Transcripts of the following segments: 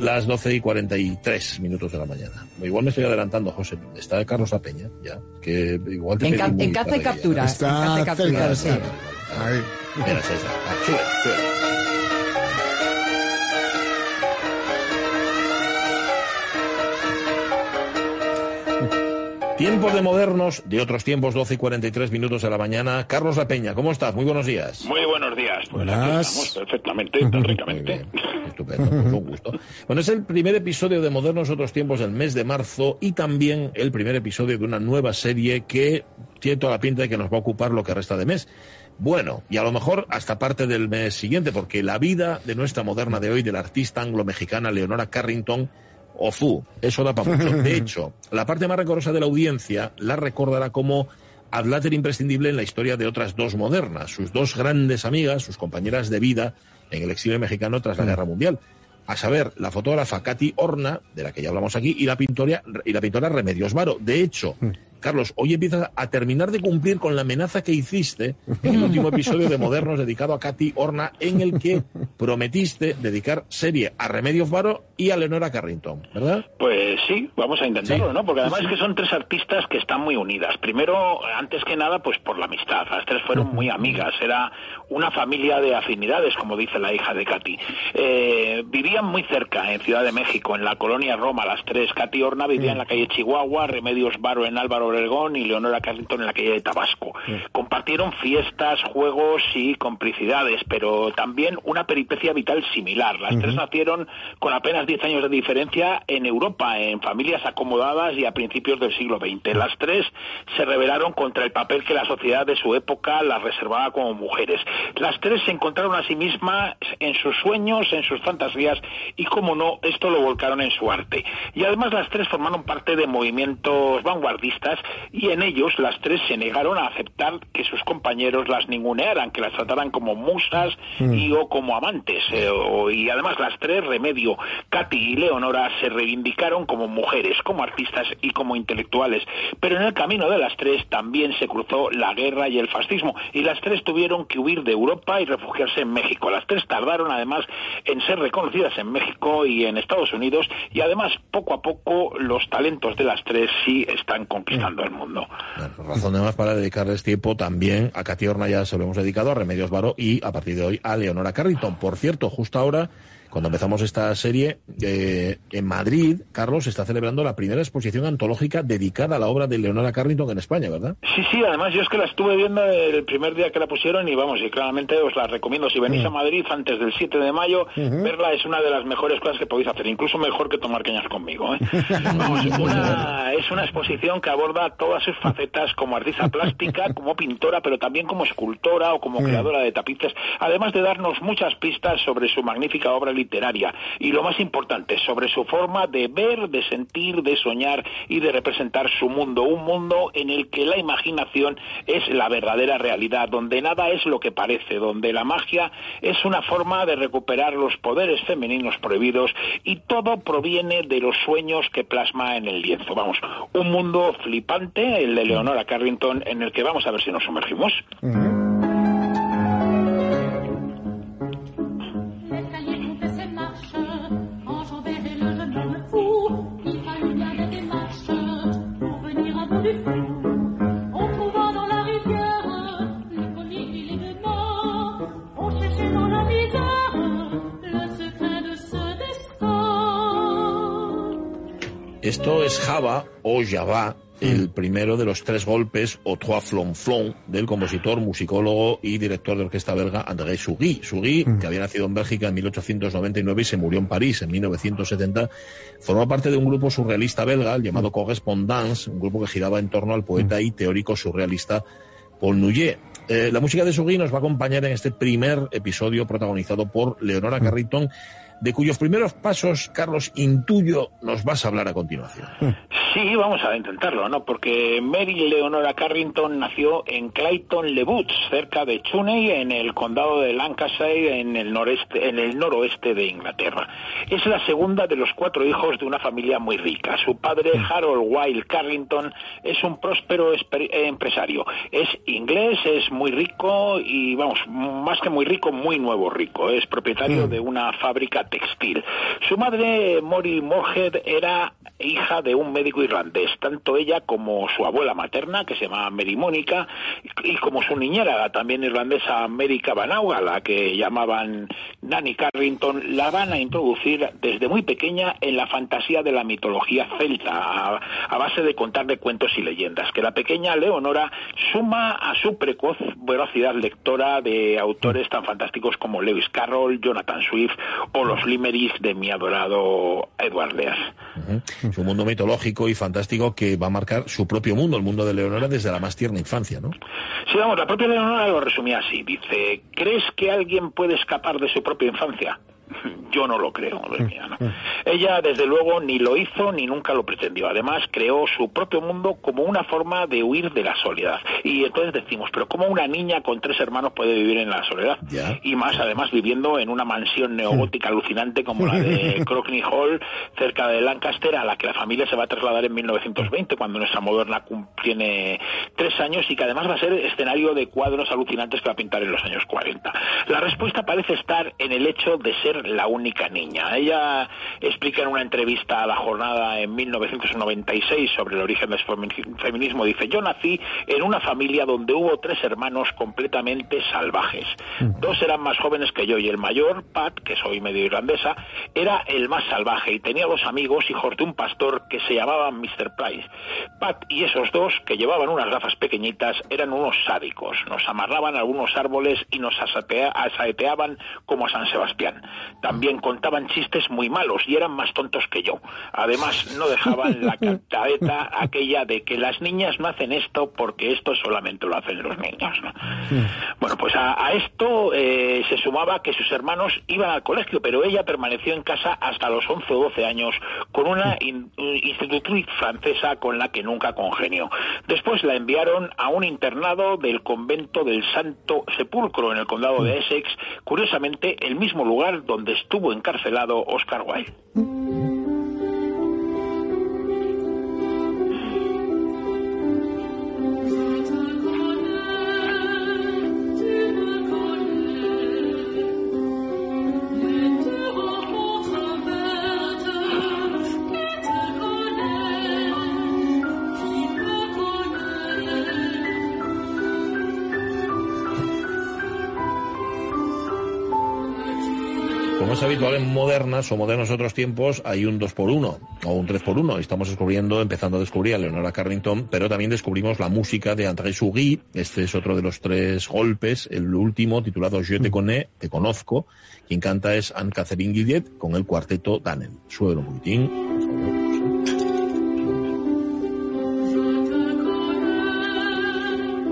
Las 12 y 43 minutos de la mañana. Igual me estoy adelantando, José. Está Carlos Apeña, ya. Que igual te En, ca- en caza y captura. Está en caza y captura, cerca, sí. Ahí. Mira, está. Ah, sube, sube. Tiempos de modernos, de otros tiempos, 12 y 43 minutos de la mañana. Carlos La Peña, ¿cómo estás? Muy buenos días. Muy buenos días. Pues Buenas. aquí estamos perfectamente, tan ricamente. estupendo, pues un gusto. Bueno, es el primer episodio de Modernos Otros Tiempos del mes de marzo y también el primer episodio de una nueva serie que tiene toda la pinta de que nos va a ocupar lo que resta de mes. Bueno, y a lo mejor hasta parte del mes siguiente, porque la vida de nuestra moderna de hoy, de la artista anglo-mexicana Leonora Carrington, Ozu, eso da para mucho. De hecho, la parte más recorosa de la audiencia la recordará como adláter imprescindible en la historia de otras dos modernas, sus dos grandes amigas, sus compañeras de vida en el exilio mexicano tras la Guerra Mundial. A saber, la fotógrafa Katy Horna, de la que ya hablamos aquí, y la pintora, y la pintora Remedios Varo. De hecho, Carlos, hoy empiezas a terminar de cumplir con la amenaza que hiciste en el último episodio de Modernos dedicado a Katy Horna, en el que prometiste dedicar serie a Remedios Varo y a Leonora Carrington, ¿verdad? Pues sí, vamos a intentarlo, Sí. ¿no? Porque además es que son tres artistas que están muy unidas. Primero, antes que nada, pues por la amistad. Las tres fueron muy amigas. Era una familia de afinidades, como dice la hija de Katy. Eh, vivían muy cerca, en Ciudad de México, en la colonia Roma, las tres. Katy Horna vivía en la calle Chihuahua, Remedios Varo en Álvaro Obregón y Leonora Carrington en la calle de Tabasco. Compartieron fiestas, juegos y complicidades, pero también una peripecia vital similar. Las tres nacieron con apenas 10 años de diferencia en Europa, en familias acomodadas y a principios del siglo XX. Las tres se rebelaron contra el papel que la sociedad de su época las reservaba como mujeres. Las tres se encontraron a sí mismas en sus sueños, en sus fantasías y, como no, esto lo volcaron en su arte. Y además las tres formaron parte de movimientos vanguardistas y en ellos las tres se negaron a aceptar que sus compañeros las ningunearan, que las trataran como musas y o como amantes. eh, o- y además las tres, Remedio, Katy y Leonora, se reivindicaron como mujeres, como artistas y como intelectuales. Pero en el camino de las tres también se cruzó la guerra y el fascismo y las tres tuvieron que huir de Europa y refugiarse en México. Las tres tardaron además en ser reconocidas en México y en Estados Unidos y además poco a poco los talentos de las tres sí están conquistando el mundo. Bueno, razón de más para dedicarles tiempo también a Katy Horna, ya se lo hemos dedicado, a Remedios Varo y a partir de hoy a Leonora Carrington. Por cierto, justo ahora, cuando empezamos esta serie, eh, en Madrid, Carlos está celebrando la primera exposición antológica dedicada a la obra de Leonora Carrington en España, ¿verdad? Sí, sí, además yo es que la estuve viendo el primer día que la pusieron y vamos, y claramente os la recomiendo. Si venís a Madrid antes del 7 de mayo, verla es una de las mejores cosas que podéis hacer, incluso mejor que tomar cañas conmigo. ¿eh? Vamos, una- es una exposición que aborda todas sus facetas como artista plástica, como pintora, pero también como escultora o como creadora de tapices, además de darnos muchas pistas sobre su magnífica obra literaria y lo más importante, sobre su forma de ver, de sentir, de soñar y de representar su mundo, un mundo en el que la imaginación es la verdadera realidad, donde nada es lo que parece, donde la magia es una forma de recuperar los poderes femeninos prohibidos y todo proviene de los sueños que plasma en el lienzo. Vamos, un mundo flipante, el de Leonora Carrington, en el que vamos a ver si nos sumergimos. Esto es Java o Java, el primero de los tres golpes o trois flonflon del compositor, musicólogo y director de orquesta belga André Sugui. Sugui, que había nacido en Bélgica en 1899 y se murió en París en 1970, formó parte de un grupo surrealista belga el llamado Correspondance, un grupo que giraba en torno al poeta y teórico surrealista Paul Nouillet. Eh, la música de Sugui nos va a acompañar en este primer episodio protagonizado por Leonora Carrington, de cuyos primeros pasos, Carlos, intuyo, nos vas a hablar a continuación. Sí, vamos a intentarlo, ¿no? Porque Mary Leonora Carrington nació en Clayton Le Boots, cerca de Chuney, en el condado de Lancashire, en el noreste, en el noroeste de Inglaterra. Es la segunda de los cuatro hijos de una familia muy rica. Su padre, Harold Wilde Carrington, es un próspero eh, empresario. Es inglés, es muy rico y, vamos, más que muy rico, muy nuevo rico. Es propietario de una fábrica textil. Su madre, Mori Moorhead, era hija de un médico irlandés, tanto ella como su abuela materna, que se llamaba Mary Mónica, y como su niñera, también irlandesa Mary Cavanagh, a la que llamaban Nanny Carrington, la van a introducir desde muy pequeña en la fantasía de la mitología celta, a, base de contarle cuentos y leyendas, que la pequeña Leonora suma a su precoz velocidad lectora de autores tan fantásticos como Lewis Carroll, Jonathan Swift o los limericks de mi adorado Edward. Ujú. Es un mundo mitológico y fantástico que va a marcar su propio mundo, el mundo de Leonora, desde la más tierna infancia, ¿no? Sí, vamos, la propia Leonora lo resumía así. Dice, ¿crees que alguien puede escapar de su propia infancia? Yo no lo creo, ¿no? Ella, desde luego, ni lo hizo ni nunca lo pretendió. Además, creó su propio mundo como una forma de huir de la soledad. Y entonces decimos, pero ¿cómo una niña con tres hermanos puede vivir en la soledad? Y más, además, viviendo en una mansión neogótica alucinante como la de Crockney Hall, cerca de Lancaster, a la que la familia se va a trasladar en 1920, cuando nuestra moderna tiene tres años y que además va a ser escenario de cuadros alucinantes que va a pintar en los años 40. La respuesta parece estar en el hecho de ser la única niña. Ella explica en una entrevista a la jornada en 1996 sobre el origen del femi- feminismo, dice, yo nací en una familia donde hubo tres hermanos completamente salvajes. Dos eran más jóvenes que yo y el mayor, Pat, que soy medio irlandesa, era el más salvaje y tenía dos amigos, hijos de un pastor, que se llamaban Mr. Price. Pat y esos dos, que llevaban unas gafas pequeñitas, eran unos sádicos. Nos amarraban a algunos árboles y nos asatea- asaeteaban como a San Sebastián. También contaban chistes muy malos y eran más tontos que yo. Además, no dejaban la cantaeta aquella de que las niñas no hacen esto porque esto solamente lo hacen los niños. ¿no? Bueno, pues a, a esto eh, se sumaba que sus hermanos iban al colegio, pero ella permaneció en casa hasta los 11 o 12 años con una in- institutriz francesa con la que nunca congenió. Después la enviaron a un internado del convento del Santo Sepulcro en el condado de Essex, curiosamente el mismo lugar donde estuvo encarcelado Oscar Wilde. Habitual en modernas o modernos otros tiempos, hay un 2 por 1 o un 3 por 1 Estamos descubriendo, empezando a descubrir a Leonora Carrington, pero también descubrimos la música de André Sougui. Este es otro de los tres golpes, el último titulado Je te connais, te conozco. Quien canta es Anne-Catherine Guillet con el cuarteto Dannen. Suelo un poquitín, por favor.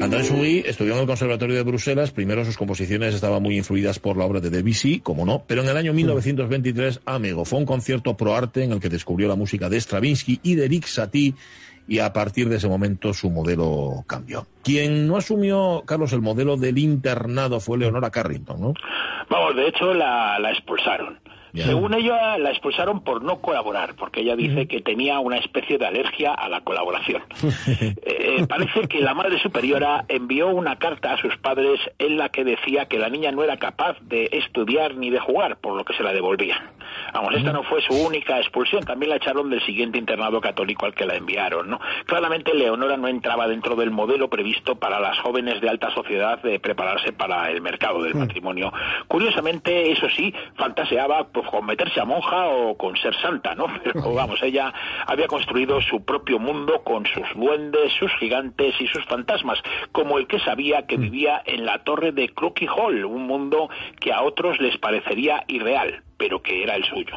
André Sougui estudió en el Conservatorio de Bruselas. Primero sus composiciones estaban muy influidas por la obra de Debussy, como no, pero en el año 1923, amigo, fue un concierto pro arte en el que descubrió la música de Stravinsky y de Eric Satie y a partir de ese momento su modelo cambió. Quien no asumió, Carlos, el modelo del internado fue Leonora Carrington, ¿no? Vamos, de hecho la, la expulsaron. Según ella, la expulsaron por no colaborar, porque ella dice que tenía una especie de alergia a la colaboración. Eh, parece que la madre superiora envió una carta a sus padres en la que decía que la niña no era capaz de estudiar ni de jugar, por lo que se la devolvían. Vamos, esta no fue su única expulsión, también la echaron del siguiente internado católico al que la enviaron, ¿no? Claramente Leonora no entraba dentro del modelo previsto para las jóvenes de alta sociedad de prepararse para el mercado del matrimonio. Curiosamente, eso sí, fantaseaba pues, con meterse a monja o con ser santa, ¿no? Pero vamos, ella había construido su propio mundo con sus duendes, sus gigantes y sus fantasmas, como el que sabía que vivía en la torre de Crookey Hall, un mundo que a otros les parecería irreal, pero que era el suyo.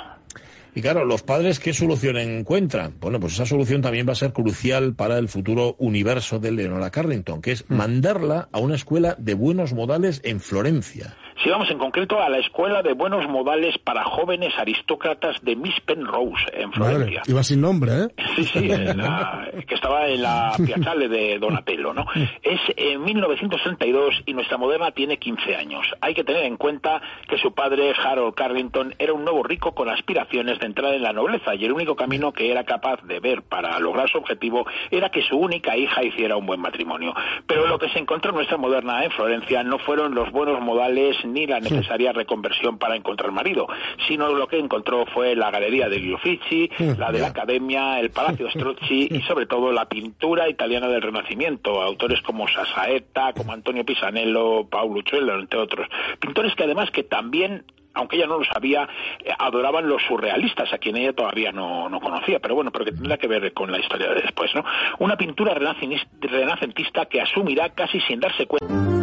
Y claro, los padres, ¿qué solución encuentran? Bueno, pues esa solución también va a ser crucial para el futuro universo de Leonora Carrington, que es mandarla a una escuela de buenos modales en Florencia. Si vamos en concreto a la Escuela de Buenos Modales para Jóvenes Aristócratas de Miss Penrose, en Florencia. Madre, iba sin nombre, ¿eh? Sí, sí, la- que estaba en la Piazzale de Donatello, ¿no? Es en 1962 y nuestra moderna tiene 15 años. Hay que tener en cuenta que su padre, Harold Carrington, era un nuevo rico con aspiraciones de entrar en la nobleza y el único camino que era capaz de ver para lograr su objetivo era que su única hija hiciera un buen matrimonio. Pero lo que se encontró en nuestra moderna en Florencia no fueron los buenos modales ni la necesaria reconversión para encontrar marido, sino lo que encontró fue la galería de Uffizi, la de la Academia, el Palacio Strozzi y sobre todo la pintura italiana del Renacimiento, autores como Sasaeta, como Antonio Pisanello, Paulo Uccello, entre otros. Pintores que además que también aunque ella no lo sabía, eh, adoraban los surrealistas, a quien ella todavía no, no conocía, pero bueno, pero que tendrá que ver con la historia de después, ¿no? Una pintura renacentista que asumirá casi sin darse cuenta.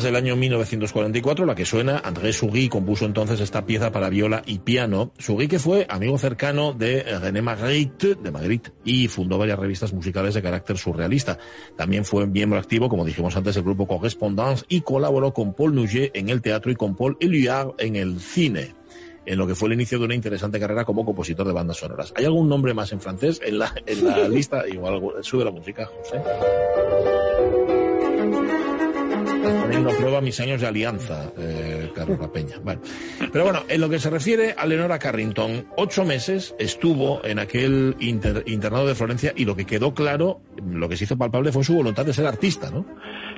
Del año 1944, la que suena. André Sugy compuso entonces esta pieza para viola y piano. Sugy que fue amigo cercano de René Magritte, de Magritte, y fundó varias revistas musicales de carácter surrealista. También fue miembro activo, como dijimos antes, del grupo Correspondance y colaboró con Paul Nouget en el teatro y con Paul Éluard en el cine en lo que fue el inicio de una interesante carrera como compositor de bandas sonoras. ¿Hay algún nombre más en francés en la, en la lista? Igual sube la música, José. Poniendo prueba mis años de alianza, eh, Carlos Peña. Pero bueno, en lo que se refiere a Leonora Carrington, ocho meses estuvo en aquel inter- internado de Florencia y lo que quedó claro, lo que se hizo palpable fue su voluntad de ser artista, ¿no?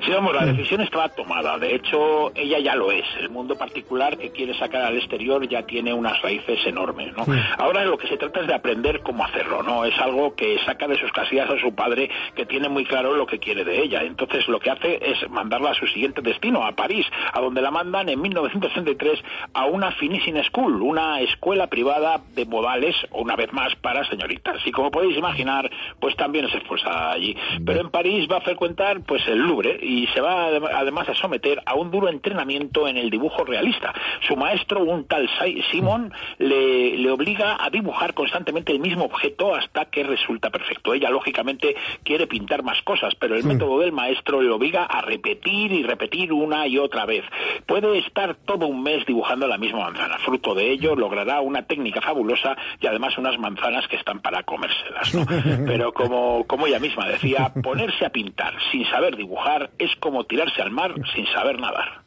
Sí, vamos, la decisión estaba tomada. De hecho, ella ya lo es. El mundo particular que quiere sacar al exterior ya tiene unas raíces enormes, ¿no? Ahora lo que se trata es de aprender cómo hacerlo, ¿no? Es algo que saca de sus casillas a su padre, que tiene muy claro lo que quiere de ella. Entonces, lo que hace es mandarla a su siguiente destino, a París, a donde la mandan en 1963 a una Finishing School, una escuela privada de modales, una vez más, para señoritas. Y como podéis imaginar, pues también se esfuerza allí. Pero en París va a frecuentar, pues, el Louvre y se va adem- además a someter a un duro entrenamiento en el dibujo realista. Su maestro, un tal Simon, le, le obliga a dibujar constantemente el mismo objeto hasta que resulta perfecto. Ella, lógicamente, quiere pintar más cosas, pero el método del maestro le obliga a repetir y repetir una y otra vez. Puede estar todo un mes dibujando la misma manzana. Fruto de ello, logrará una técnica fabulosa y además unas manzanas que están para comérselas. ¿no? Pero como, como ella misma decía, ponerse a pintar sin saber dibujar es como tirarse al mar sin saber nadar.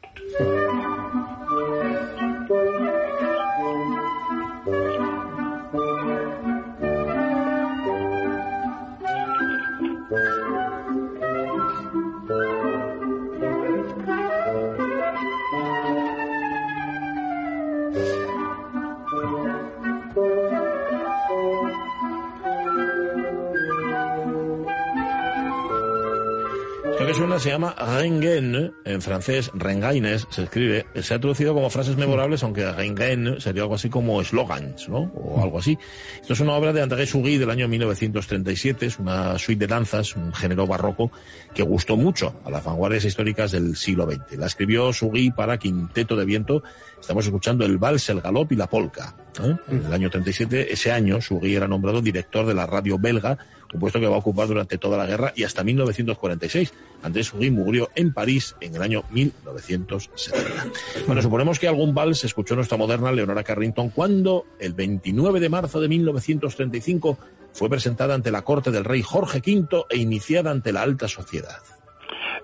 Se llama rengaine, en francés rengaines se escribe, se ha traducido como frases memorables, aunque rengaine sería algo así como slogans, ¿no? O algo así. Esto es una obra de André Sugy del año 1937, es una suite de danzas, un género barroco que gustó mucho a las vanguardias históricas del siglo XX. La escribió Sugy para Quinteto de Viento, estamos escuchando el vals, el galop y la polka. En el año 37, ese año, Sugy era nombrado director de la radio belga, un puesto que va a ocupar durante toda la guerra y hasta 1946. Andrés Sugy murió en París en el año 1970. Bueno, suponemos que algún vals escuchó nuestra moderna Leonora Carrington cuando, el 29 de marzo de 1935, fue presentada ante la corte del rey Jorge V e iniciada ante la alta sociedad.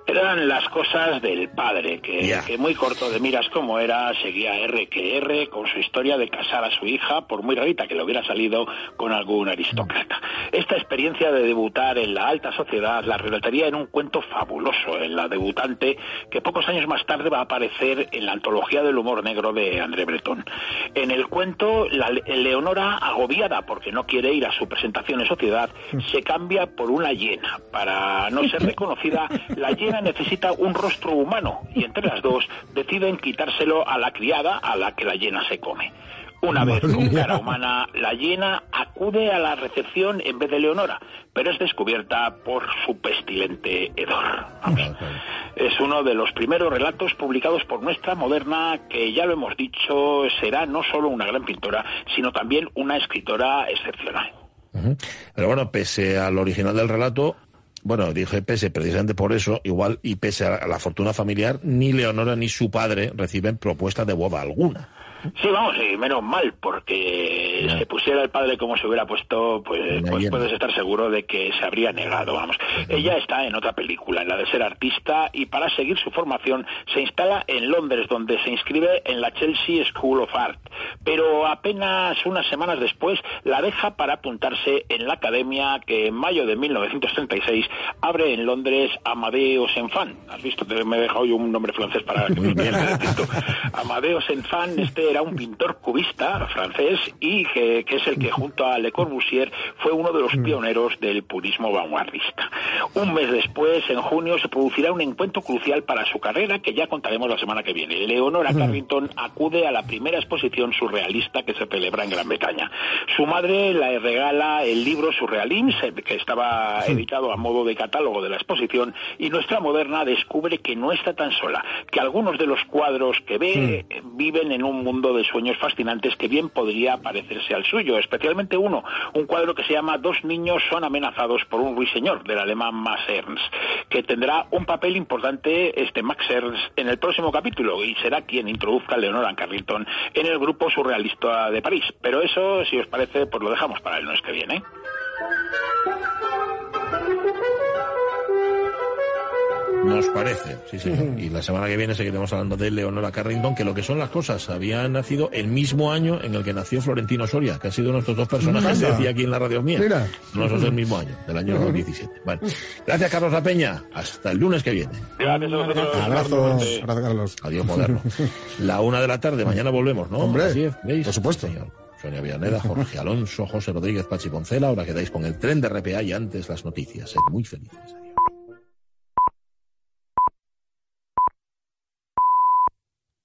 Eran las cosas del padre, que, muy corto de miras como era, seguía R que R con su historia de casar a su hija, por muy rarita que le hubiera salido con algún aristócrata. Esta experiencia de debutar en la alta sociedad la relataría en un cuento fabuloso, en la debutante, que pocos años más tarde va a aparecer en la antología del humor negro de André Breton. En el cuento, la Le- Leonora, agobiada porque no quiere ir a su presentación en sociedad, se cambia por una hiena. Para no ser reconocida, la hiena necesita un rostro humano y entre las dos deciden quitárselo a la criada a la que la hiena se come. Una vez con cara humana, la hiena acude a la recepción en vez de Leonora, pero es descubierta por su pestilente hedor. Vamos. Es uno de los primeros relatos publicados por nuestra moderna que, ya lo hemos dicho, será no solo una gran pintora, sino también una escritora excepcional. Pero bueno, pese al original del relato, bueno, dije pese precisamente por eso, igual y pese a la fortuna familiar, ni Leonora ni su padre reciben propuesta de boda alguna. Sí, vamos, y menos mal, porque Si pusiera el padre como se hubiera puesto, pues, pues puedes estar seguro de que se habría negado, vamos. Ella está en otra película, en la de ser artista, y para seguir su formación se instala en Londres, donde se inscribe en la Chelsea School of Art. Pero apenas unas semanas después la deja para apuntarse en la academia que en mayo de 1936 abre en Londres Amadeus Enfant. ¿Has visto? Me he dejado yo un nombre francés para que me. Amadeus Enfant, este era un pintor cubista francés y que, que es el que junto a Le Corbusier fue uno de los pioneros del purismo vanguardista. Un mes después, en junio, se producirá un encuentro crucial para su carrera que ya contaremos la semana que viene. Leonora Carrington acude a la primera exposición surrealista que se celebra en Gran Bretaña. Su madre le regala el libro Surrealism, que estaba editado a modo de catálogo de la exposición, y nuestra moderna descubre que no está tan sola, que algunos de los cuadros que ve eh, viven en un mundo de sueños fascinantes que bien podría parecerse al suyo, especialmente uno, un cuadro que se llama Dos niños son amenazados por un ruiseñor, del alemán Max Ernst, que tendrá un papel importante este Max Ernst en el próximo capítulo y será quien introduzca a Leonora Carrington en el grupo surrealista de París. Pero eso, si os parece, pues lo dejamos para el mes que viene. Nos parece, sí, señor. Y la semana que viene seguiremos hablando de Leonora Carrington, que lo que son las cosas, había nacido el mismo año en el que nació Florentino Soria, que han sido nuestros dos personajes, Anda. decía aquí en la radio mía. Mira. No son del mismo año, del año 2017. Bueno, gracias Carlos La Peña. Hasta el lunes que viene. Gracias a vosotros. Abrazo, abrazo, Carlos. Adiós, moderno. La una de la tarde, mañana volvemos, ¿no? Hombre, ¿veis? por supuesto. Señor. Sonia Villaneda, Jorge Alonso, José Rodríguez, Pachi Poncela. Ahora quedáis con el tren de RPA y antes las noticias. Sed muy felices. Adiós.